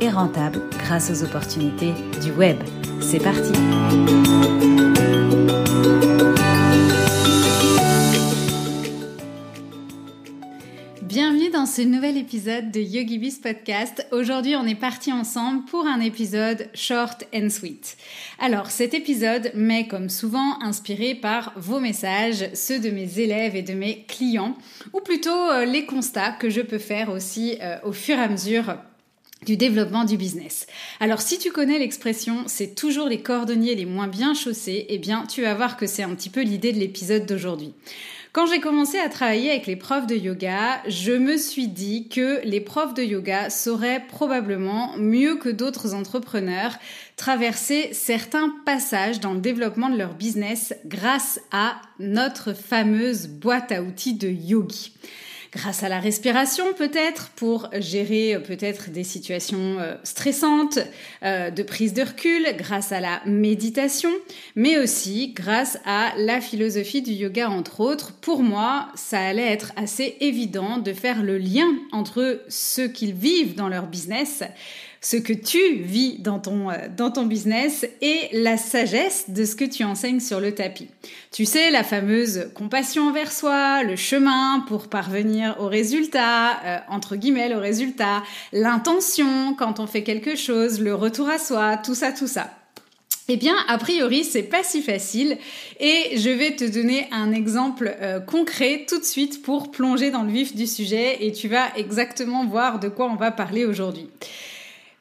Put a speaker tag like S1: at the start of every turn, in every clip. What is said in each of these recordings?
S1: et rentable grâce aux opportunités du web. C'est parti Bienvenue dans ce nouvel épisode de YogiBiz Podcast. Aujourd'hui, on est parti ensemble pour un épisode short and sweet. Alors, cet épisode m'est comme souvent inspiré par vos messages, ceux de mes élèves et de mes clients, ou plutôt euh, les constats que je peux faire aussi euh, au fur et à mesure du développement du business. Alors si tu connais l'expression c'est toujours les cordonniers les moins bien chaussés, eh bien tu vas voir que c'est un petit peu l'idée de l'épisode d'aujourd'hui. Quand j'ai commencé à travailler avec les profs de yoga, je me suis dit que les profs de yoga sauraient probablement mieux que d'autres entrepreneurs traverser certains passages dans le développement de leur business grâce à notre fameuse boîte à outils de yogi grâce à la respiration peut-être pour gérer euh, peut-être des situations euh, stressantes, euh, de prise de recul, grâce à la méditation, mais aussi grâce à la philosophie du yoga entre autres. Pour moi, ça allait être assez évident de faire le lien entre ce qu'ils vivent dans leur business ce que tu vis dans ton, euh, dans ton business et la sagesse de ce que tu enseignes sur le tapis. Tu sais, la fameuse compassion envers soi, le chemin pour parvenir au résultat, euh, entre guillemets, au résultat, l'intention quand on fait quelque chose, le retour à soi, tout ça, tout ça. Eh bien, a priori, c'est pas si facile et je vais te donner un exemple euh, concret tout de suite pour plonger dans le vif du sujet et tu vas exactement voir de quoi on va parler aujourd'hui.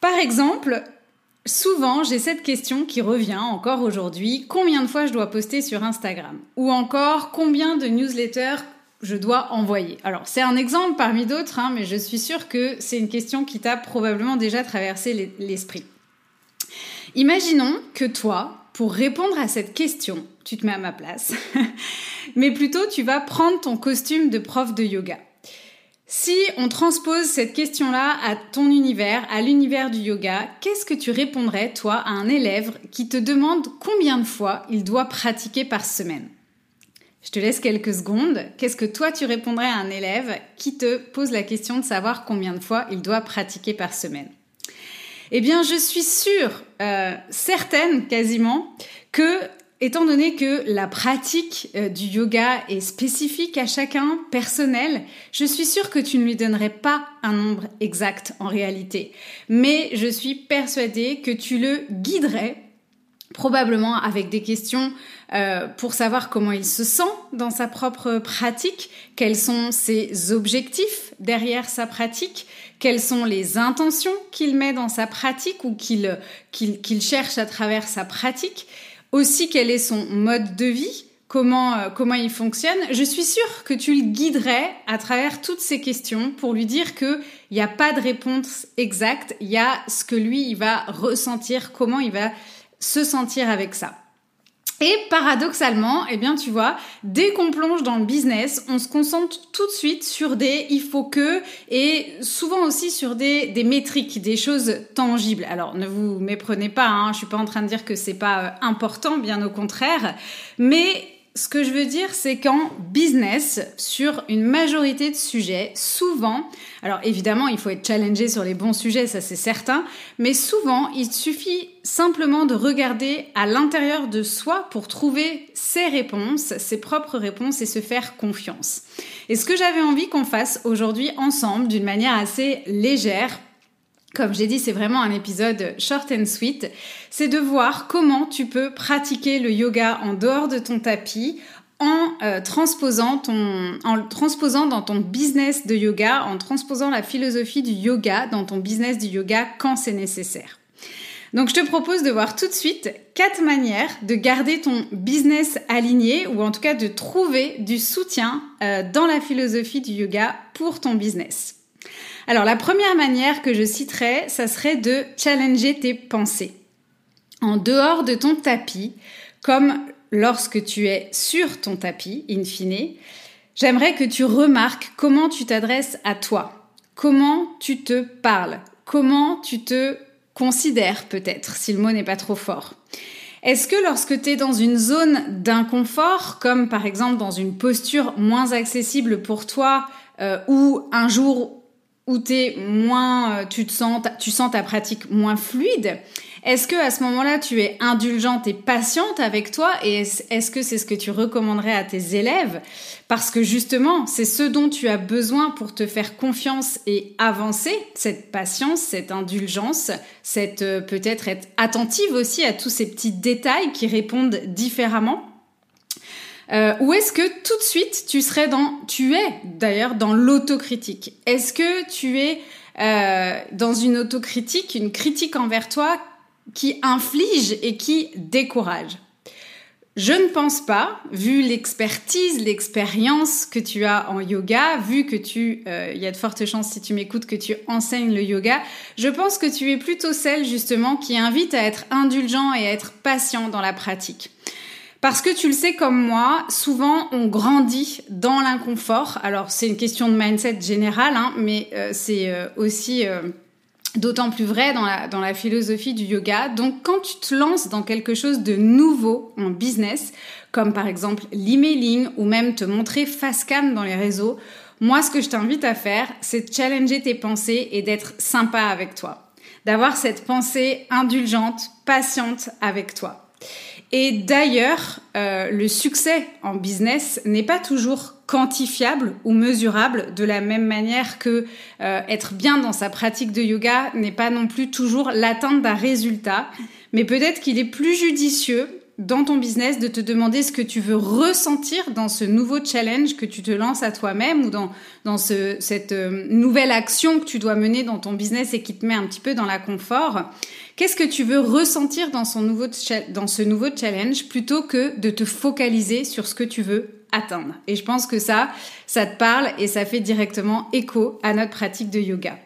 S1: Par exemple, souvent j'ai cette question qui revient encore aujourd'hui, combien de fois je dois poster sur Instagram? Ou encore combien de newsletters je dois envoyer? Alors c'est un exemple parmi d'autres, hein, mais je suis sûre que c'est une question qui t'a probablement déjà traversé l'esprit. Imaginons que toi, pour répondre à cette question, tu te mets à ma place, mais plutôt tu vas prendre ton costume de prof de yoga. Si on transpose cette question-là à ton univers, à l'univers du yoga, qu'est-ce que tu répondrais, toi, à un élève qui te demande combien de fois il doit pratiquer par semaine? Je te laisse quelques secondes. Qu'est-ce que toi, tu répondrais à un élève qui te pose la question de savoir combien de fois il doit pratiquer par semaine? Eh bien, je suis sûre, euh, certaine quasiment, que Étant donné que la pratique euh, du yoga est spécifique à chacun, personnelle, je suis sûre que tu ne lui donnerais pas un nombre exact en réalité. Mais je suis persuadée que tu le guiderais probablement avec des questions euh, pour savoir comment il se sent dans sa propre pratique, quels sont ses objectifs derrière sa pratique, quelles sont les intentions qu'il met dans sa pratique ou qu'il qu'il cherche à travers sa pratique aussi quel est son mode de vie, comment, euh, comment il fonctionne. Je suis sûre que tu le guiderais à travers toutes ces questions pour lui dire qu'il n'y a pas de réponse exacte, il y a ce que lui, il va ressentir, comment il va se sentir avec ça. Et paradoxalement, eh bien, tu vois, dès qu'on plonge dans le business, on se concentre tout de suite sur des il faut que et souvent aussi sur des, des métriques, des choses tangibles. Alors, ne vous méprenez pas, hein, je suis pas en train de dire que c'est pas euh, important, bien au contraire, mais ce que je veux dire, c'est qu'en business, sur une majorité de sujets, souvent, alors évidemment, il faut être challengé sur les bons sujets, ça c'est certain, mais souvent, il suffit simplement de regarder à l'intérieur de soi pour trouver ses réponses, ses propres réponses et se faire confiance. Et ce que j'avais envie qu'on fasse aujourd'hui ensemble, d'une manière assez légère, comme j'ai dit, c'est vraiment un épisode short and sweet. C'est de voir comment tu peux pratiquer le yoga en dehors de ton tapis en euh, transposant dans ton business de yoga, en transposant la philosophie du yoga dans ton business du yoga quand c'est nécessaire. Donc je te propose de voir tout de suite quatre manières de garder ton business aligné ou en tout cas de trouver du soutien euh, dans la philosophie du yoga pour ton business. Alors la première manière que je citerai, ça serait de challenger tes pensées. En dehors de ton tapis, comme lorsque tu es sur ton tapis, in fine, j'aimerais que tu remarques comment tu t'adresses à toi, comment tu te parles, comment tu te considères peut-être, si le mot n'est pas trop fort. Est-ce que lorsque tu es dans une zone d'inconfort, comme par exemple dans une posture moins accessible pour toi, euh, ou un jour où es moins, euh, tu te sens, tu sens ta pratique moins fluide, est-ce que à ce moment-là, tu es indulgente et patiente avec toi? Et est-ce que c'est ce que tu recommanderais à tes élèves? Parce que justement, c'est ce dont tu as besoin pour te faire confiance et avancer, cette patience, cette indulgence, cette euh, peut-être être attentive aussi à tous ces petits détails qui répondent différemment. Euh, ou est-ce que tout de suite tu serais dans, tu es d'ailleurs dans l'autocritique? Est-ce que tu es euh, dans une autocritique, une critique envers toi qui inflige et qui décourage? Je ne pense pas, vu l'expertise, l'expérience que tu as en yoga, vu que tu, euh, il y a de fortes chances si tu m'écoutes que tu enseignes le yoga, je pense que tu es plutôt celle justement qui invite à être indulgent et à être patient dans la pratique. Parce que tu le sais comme moi, souvent on grandit dans l'inconfort. Alors c'est une question de mindset général, hein, mais euh, c'est euh, aussi d'autant plus vrai dans la, dans la philosophie du yoga. Donc quand tu te lances dans quelque chose de nouveau en business, comme par exemple l'emailing ou même te montrer face cam dans les réseaux, moi ce que je t'invite à faire, c'est de challenger tes pensées et d'être sympa avec toi. D'avoir cette pensée indulgente, patiente avec toi. Et d'ailleurs, euh, le succès en business n'est pas toujours quantifiable ou mesurable de la même manière que euh, être bien dans sa pratique de yoga n'est pas non plus toujours l'atteinte d'un résultat, mais peut-être qu'il est plus judicieux dans ton business de te demander ce que tu veux ressentir dans ce nouveau challenge que tu te lances à toi-même ou dans, dans ce, cette euh, nouvelle action que tu dois mener dans ton business et qui te met un petit peu dans la confort. Qu'est-ce que tu veux ressentir dans, son nouveau dans ce nouveau challenge plutôt que de te focaliser sur ce que tu veux atteindre? Et je pense que ça, ça te parle et ça fait directement écho à notre pratique de yoga.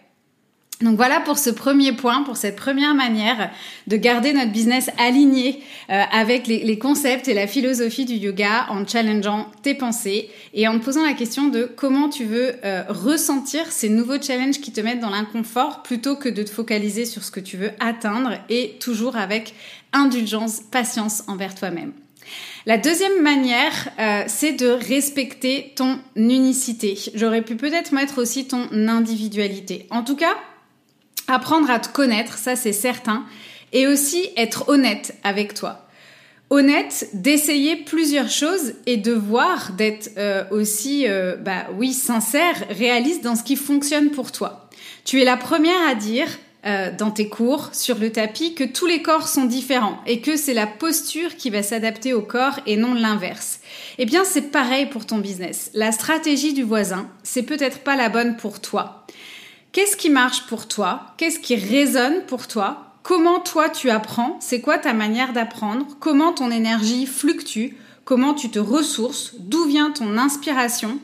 S1: Donc voilà pour ce premier point, pour cette première manière de garder notre business aligné euh, avec les, concepts et la philosophie du yoga en challengeant tes pensées et en te posant la question de comment tu veux euh, ressentir ces nouveaux challenges qui te mettent dans l'inconfort plutôt que de te focaliser sur ce que tu veux atteindre et toujours avec indulgence, patience envers toi-même. La deuxième manière, euh, c'est de respecter ton unicité. J'aurais pu peut-être mettre aussi ton individualité. En tout cas, apprendre à te connaître, ça c'est certain, et aussi être honnête avec toi. Honnête, d'essayer plusieurs choses et de voir, d'être euh, aussi, euh, bah oui, sincère, réaliste dans ce qui fonctionne pour toi. Tu es la première à dire euh, dans tes cours sur le tapis que tous les corps sont différents et que c'est la posture qui va s'adapter au corps et non l'inverse. Eh bien, c'est pareil pour ton business. La stratégie du voisin, c'est peut-être pas la bonne pour toi. Qu'est-ce qui marche pour toi? Qu'est-ce qui résonne pour toi? Comment toi tu apprends? C'est quoi ta manière d'apprendre? Comment ton énergie fluctue? Comment tu te ressources? D'où vient ton inspiration?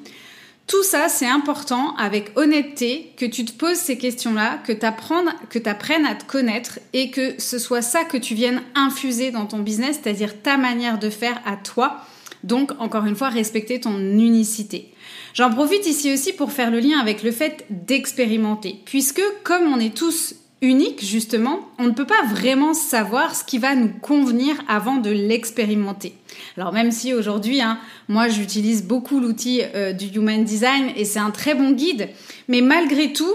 S1: Tout ça, c'est important avec honnêteté que tu te poses ces questions-là, que tu apprennes à te connaître et que ce soit ça que tu viennes infuser dans ton business, c'est-à-dire ta manière de faire à toi. Donc, encore une fois, respecter ton unicité. J'en profite ici aussi pour faire le lien avec le fait d'expérimenter, puisque comme on est tous uniques justement, on ne peut pas vraiment savoir ce qui va nous convenir avant de l'expérimenter. Alors même si aujourd'hui, hein, moi j'utilise beaucoup l'outil euh, du Human Design et c'est un très bon guide, mais malgré tout,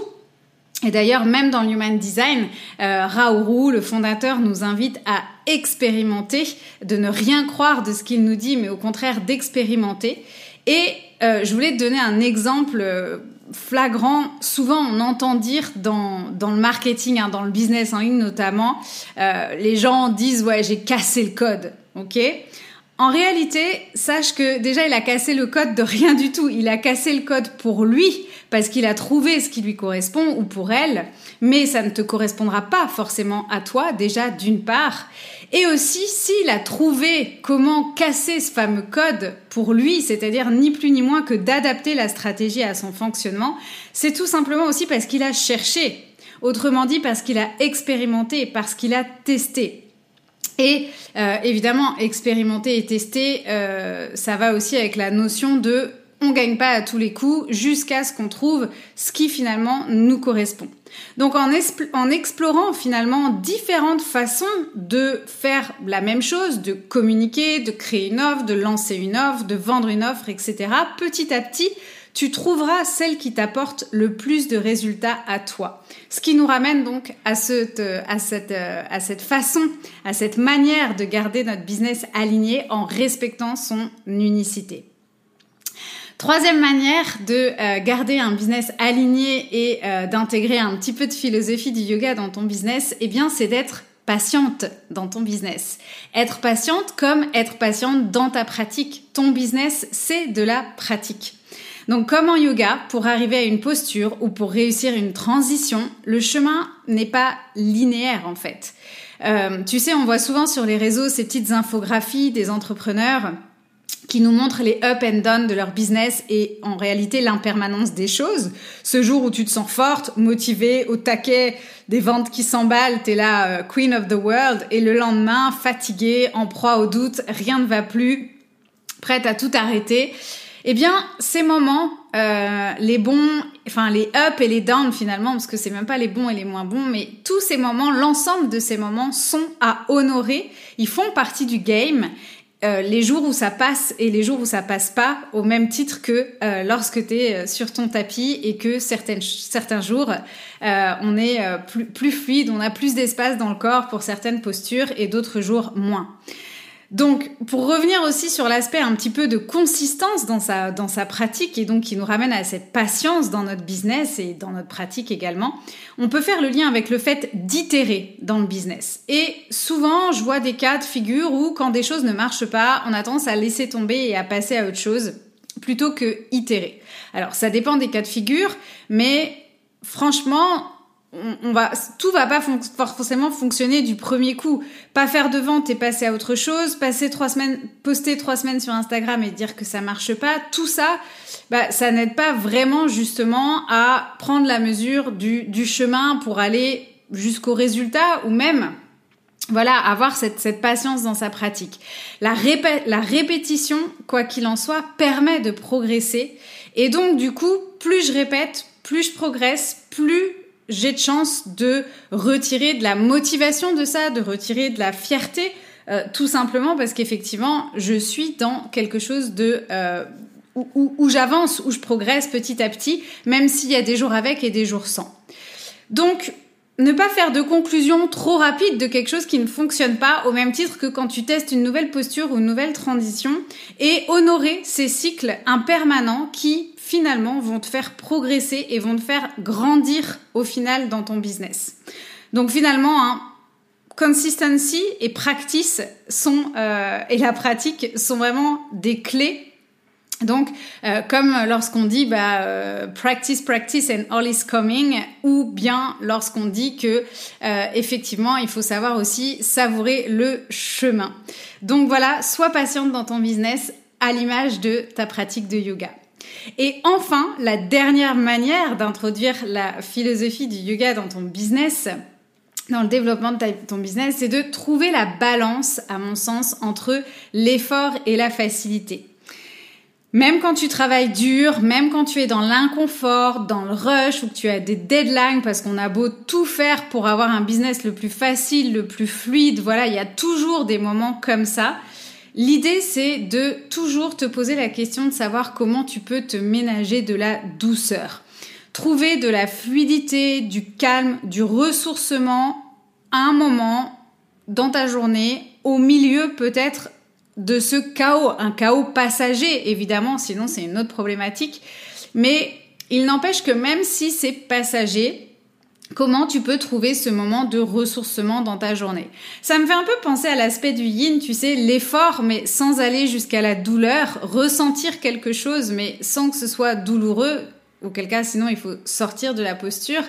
S1: et d'ailleurs, même dans le Human Design, euh, le fondateur, nous invite à expérimenter, de ne rien croire de ce qu'il nous dit, mais au contraire d'expérimenter. Et euh, je voulais te donner un exemple euh, flagrant. Souvent, on entend dire dans, dans le marketing, hein, dans le business en ligne notamment, euh, les gens disent ouais j'ai cassé le code, ok? En réalité, sache que déjà il a cassé le code de rien du tout. Il a cassé le code pour lui parce qu'il a trouvé ce qui lui correspond ou pour elle, mais ça ne te correspondra pas forcément à toi déjà d'une part. Et aussi s'il a trouvé comment casser ce fameux code pour lui, c'est-à-dire ni plus ni moins que d'adapter la stratégie à son fonctionnement, c'est tout simplement aussi parce qu'il a cherché. Autrement dit, parce qu'il a expérimenté, parce qu'il a testé. Et euh, évidemment, expérimenter et tester, euh, ça va aussi avec la notion de on gagne pas à tous les coups jusqu'à ce qu'on trouve ce qui finalement nous correspond. Donc en, explorant finalement différentes façons de faire la même chose, de communiquer, de créer une offre, de lancer une offre, de vendre une offre, etc., petit à petit, tu trouveras celle qui t'apporte le plus de résultats à toi. Ce qui nous ramène donc à, cette, à, cette, à cette façon, à cette manière de garder notre business aligné en respectant son unicité. Troisième manière de euh, garder un business aligné et euh, d'intégrer un petit peu de philosophie du yoga dans ton business, eh bien, c'est d'être patiente dans ton business. Être patiente comme être patiente dans ta pratique. Ton business, c'est de la pratique. Donc comme en yoga, pour arriver à une posture ou pour réussir une transition, le chemin n'est pas linéaire en fait. Euh, tu sais, on voit souvent sur les réseaux ces petites infographies des entrepreneurs qui nous montrent les up and down de leur business et en réalité l'impermanence des choses. Ce jour où tu te sens forte, motivée, au taquet, des ventes qui s'emballent, t'es là euh, queen of the world et le lendemain fatiguée, en proie au doute, rien ne va plus, prête à tout arrêter. Eh bien, ces moments, euh, les bons, enfin les up et les down finalement, parce que c'est même pas les bons et les moins bons, mais tous ces moments, l'ensemble de ces moments sont à honorer. Ils font partie du game. Euh, les jours où ça passe et les jours où ça passe pas, au même titre que euh, lorsque tu es sur ton tapis et que certaines, certains jours, on est plus, plus fluide, on a plus d'espace dans le corps pour certaines postures et d'autres jours moins. Donc, pour revenir aussi sur l'aspect un petit peu de consistance dans sa, pratique et donc qui nous ramène à cette patience dans notre business et dans notre pratique également, on peut faire le lien avec le fait d'itérer dans le business. Et souvent, je vois des cas de figure où quand des choses ne marchent pas, on a tendance à laisser tomber et à passer à autre chose plutôt que itérer. Alors, ça dépend des cas de figure, mais franchement, on, va, tout va pas forcément fonctionner du premier coup. Pas faire de vente et passer à autre chose, passer trois semaines, poster trois semaines sur Instagram et dire que ça marche pas, tout ça, bah, ça n'aide pas vraiment justement à prendre la mesure du, du chemin pour aller jusqu'au résultat ou même voilà, avoir cette, cette, patience dans sa pratique. La, la répétition, quoi qu'il en soit, permet de progresser. Et donc, du coup, plus je répète, plus je progresse, plus j'ai de chance de retirer de la motivation de ça, de retirer de la fierté, euh, tout simplement parce qu'effectivement, je suis dans quelque chose de euh, où, où j'avance, où je progresse petit à petit, même s'il y a des jours avec et des jours sans. Donc, ne pas faire de conclusion trop rapide de quelque chose qui ne fonctionne pas, au même titre que quand tu testes une nouvelle posture ou une nouvelle transition, et honorer ces cycles impermanents qui finalement vont te faire progresser et vont te faire grandir au final dans ton business. Donc finalement, hein, consistency et practice sont euh, et la pratique sont vraiment des clés. Donc, euh, comme lorsqu'on dit bah, euh, practice, practice and all is coming, ou bien lorsqu'on dit que effectivement il faut savoir aussi savourer le chemin. Donc voilà, sois patiente dans ton business à l'image de ta pratique de yoga. Et enfin, la dernière manière d'introduire la philosophie du yoga dans ton business, dans le développement de ton business, c'est de trouver la balance, à mon sens, entre l'effort et la facilité. Même quand tu travailles dur, même quand tu es dans l'inconfort, dans le rush, ou que tu as des deadlines, parce qu'on a beau tout faire pour avoir un business le plus facile, le plus fluide, voilà, il y a toujours des moments comme ça. L'idée, c'est de toujours te poser la question de savoir comment tu peux te ménager de la douceur. Trouver de la fluidité, du calme, du ressourcement à un moment dans ta journée, au milieu peut-être de ce chaos, un chaos passager évidemment, sinon c'est une autre problématique. Mais il n'empêche que même si c'est passager, Comment tu peux trouver ce moment de ressourcement dans ta journée? Ça me fait un peu penser à l'aspect du yin, tu sais, l'effort, mais sans aller jusqu'à la douleur, ressentir quelque chose, mais sans que ce soit douloureux, auquel cas sinon il faut sortir de la posture.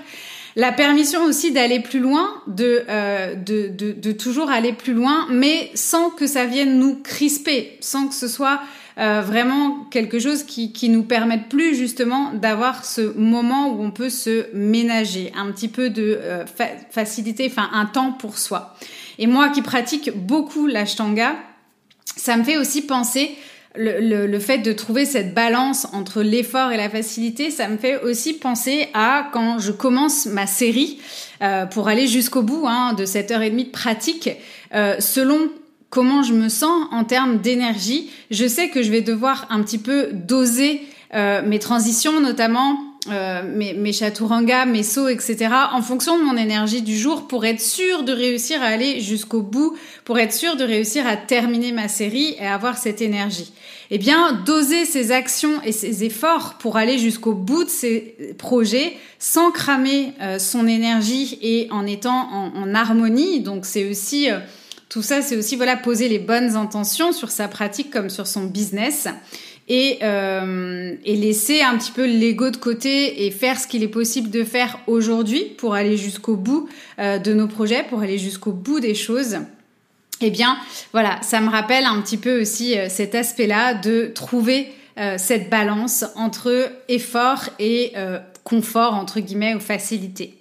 S1: La permission aussi d'aller plus loin, de, euh, de, de, de, toujours aller plus loin, mais sans que ça vienne nous crisper, sans que ce soit euh, vraiment quelque chose qui, qui nous permette plus justement d'avoir ce moment où on peut se ménager, un petit peu de euh, facilité, enfin un temps pour soi. Et moi qui pratique beaucoup l'ashtanga, ça me fait aussi penser le, le, fait de trouver cette balance entre l'effort et la facilité, ça me fait aussi penser à quand je commence ma série euh, pour aller jusqu'au bout hein, de cette heure et demie de pratique, euh, selon comment je me sens en termes d'énergie, je sais que je vais devoir un petit peu doser euh, mes transitions notamment euh, mes, mes mes sauts, etc., en fonction de mon énergie du jour pour être sûr de réussir à aller jusqu'au bout, pour être sûr de réussir à terminer ma série et avoir cette énergie. Eh bien, doser ses actions et ses efforts pour aller jusqu'au bout de ses projets sans cramer euh, son énergie et en étant en, harmonie. Donc, c'est aussi euh, tout ça, c'est aussi voilà poser les bonnes intentions sur sa pratique comme sur son business et, euh, et laisser un petit peu l'ego de côté et faire ce qu'il est possible de faire aujourd'hui pour aller jusqu'au bout euh, de nos projets, pour aller jusqu'au bout des choses. Eh bien, voilà, ça me rappelle un petit peu aussi euh, cet aspect-là de trouver cette balance entre effort et confort, entre guillemets, ou facilité.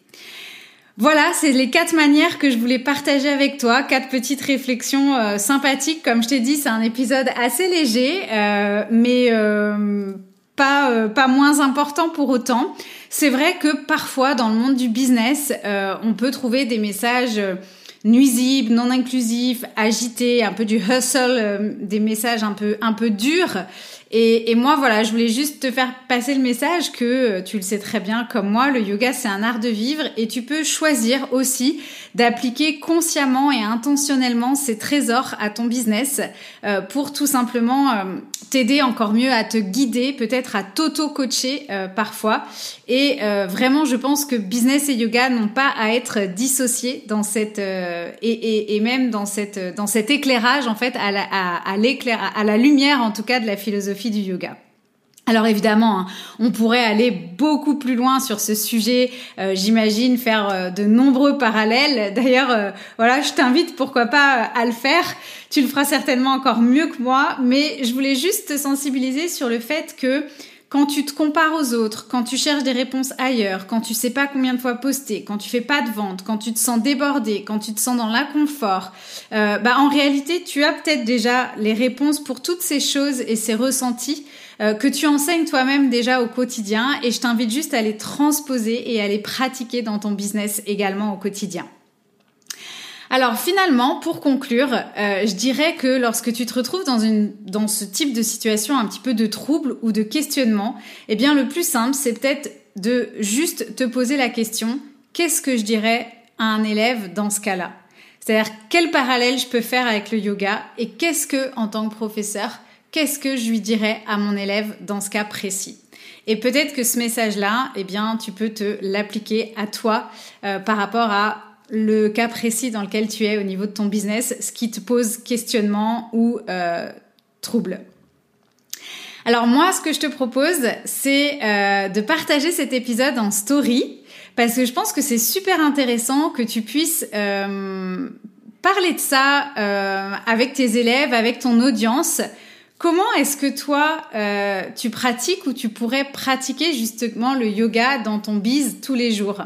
S1: Voilà, c'est les quatre manières que je voulais partager avec toi, quatre petites réflexions euh, sympathiques. Comme je t'ai dit, c'est un épisode assez léger, euh, mais euh, pas pas moins important pour autant. C'est vrai que parfois dans le monde du business, on peut trouver des messages nuisibles, non inclusifs, agités, un peu du hustle, des messages un peu un peu durs. Et, moi, voilà, je voulais juste te faire passer le message que euh, tu le sais très bien comme moi, le yoga, c'est un art de vivre et tu peux choisir aussi d'appliquer consciemment et intentionnellement ces trésors à ton business euh, pour tout simplement euh, t'aider encore mieux à te guider, peut-être à t'auto-coacher euh, parfois. Et euh, vraiment, je pense que business et yoga n'ont pas à être dissociés dans cette et, et, et, même dans cette dans cet éclairage en fait à la, à, à, à la lumière en tout cas de la philosophie du yoga. Alors évidemment, hein, on pourrait aller beaucoup plus loin sur ce sujet. Euh, J'imagine faire euh, de nombreux parallèles. D'ailleurs, euh, voilà, je t'invite pourquoi pas à le faire. Tu le feras certainement encore mieux que moi, mais je voulais juste te sensibiliser sur le fait que quand tu te compares aux autres, quand tu cherches des réponses ailleurs, quand tu sais pas combien de fois poster, quand tu fais pas de vente, quand tu te sens débordé, quand tu te sens dans l'inconfort, euh, bah en réalité tu as peut-être déjà les réponses pour toutes ces choses et ces ressentis euh, que tu enseignes toi-même déjà au quotidien et je t'invite juste à les transposer et à les pratiquer dans ton business également au quotidien. Alors finalement, pour conclure, euh, je dirais que lorsque tu te retrouves dans, une, ce type de situation un petit peu de trouble ou de questionnement, eh bien le plus simple, c'est peut-être de juste te poser la question, qu'est-ce que je dirais à un élève dans ce cas-là? C'est-à-dire quel parallèle je peux faire avec le yoga et qu'est-ce que, en tant que professeur, qu'est-ce que je lui dirais à mon élève dans ce cas précis? Et peut-être que ce message-là, eh bien, tu peux te l'appliquer à toi euh, par rapport à le cas précis dans lequel tu es au niveau de ton business, ce qui te pose questionnement ou euh, trouble. Alors moi, ce que je te propose, c'est euh, de partager cet épisode en story, parce que je pense que c'est super intéressant que tu puisses euh, parler de ça euh, avec tes élèves, avec ton audience. Comment est-ce que toi, euh, tu pratiques ou tu pourrais pratiquer justement le yoga dans ton biz tous les jours?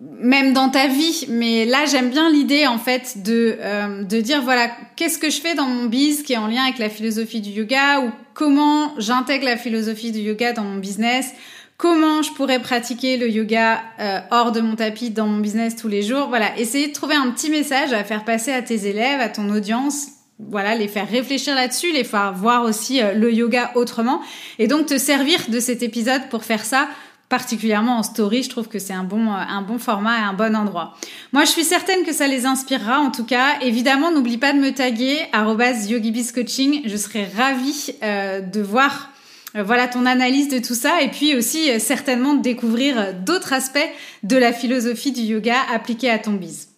S1: Même dans ta vie. Mais là, j'aime bien l'idée en fait de euh, de dire voilà qu'est-ce que je fais dans mon biz qui est en lien avec la philosophie du yoga ou comment j'intègre la philosophie du yoga dans mon business? Comment je pourrais pratiquer le yoga euh, hors de mon tapis dans mon business tous les jours? Voilà, essayer de trouver un petit message à faire passer à tes élèves, à ton audience, voilà, les faire réfléchir là-dessus, les faire voir aussi euh, le yoga autrement, et donc te servir de cet épisode pour faire ça particulièrement en story, je trouve que c'est un bon, euh, un bon format et un bon endroit. Moi, je suis certaine que ça les inspirera. En tout cas, évidemment, n'oublie pas de me taguer @yogibiscoaching. Je serai ravie euh, de voir euh, voilà ton analyse de tout ça et puis aussi certainement de découvrir d'autres aspects de la philosophie du yoga appliquée à ton biz.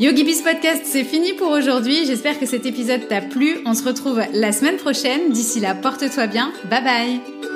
S1: YogiBiz Podcast, c'est fini pour aujourd'hui. J'espère que cet épisode t'a plu. On se retrouve la semaine prochaine. D'ici là, porte-toi bien. Bye bye.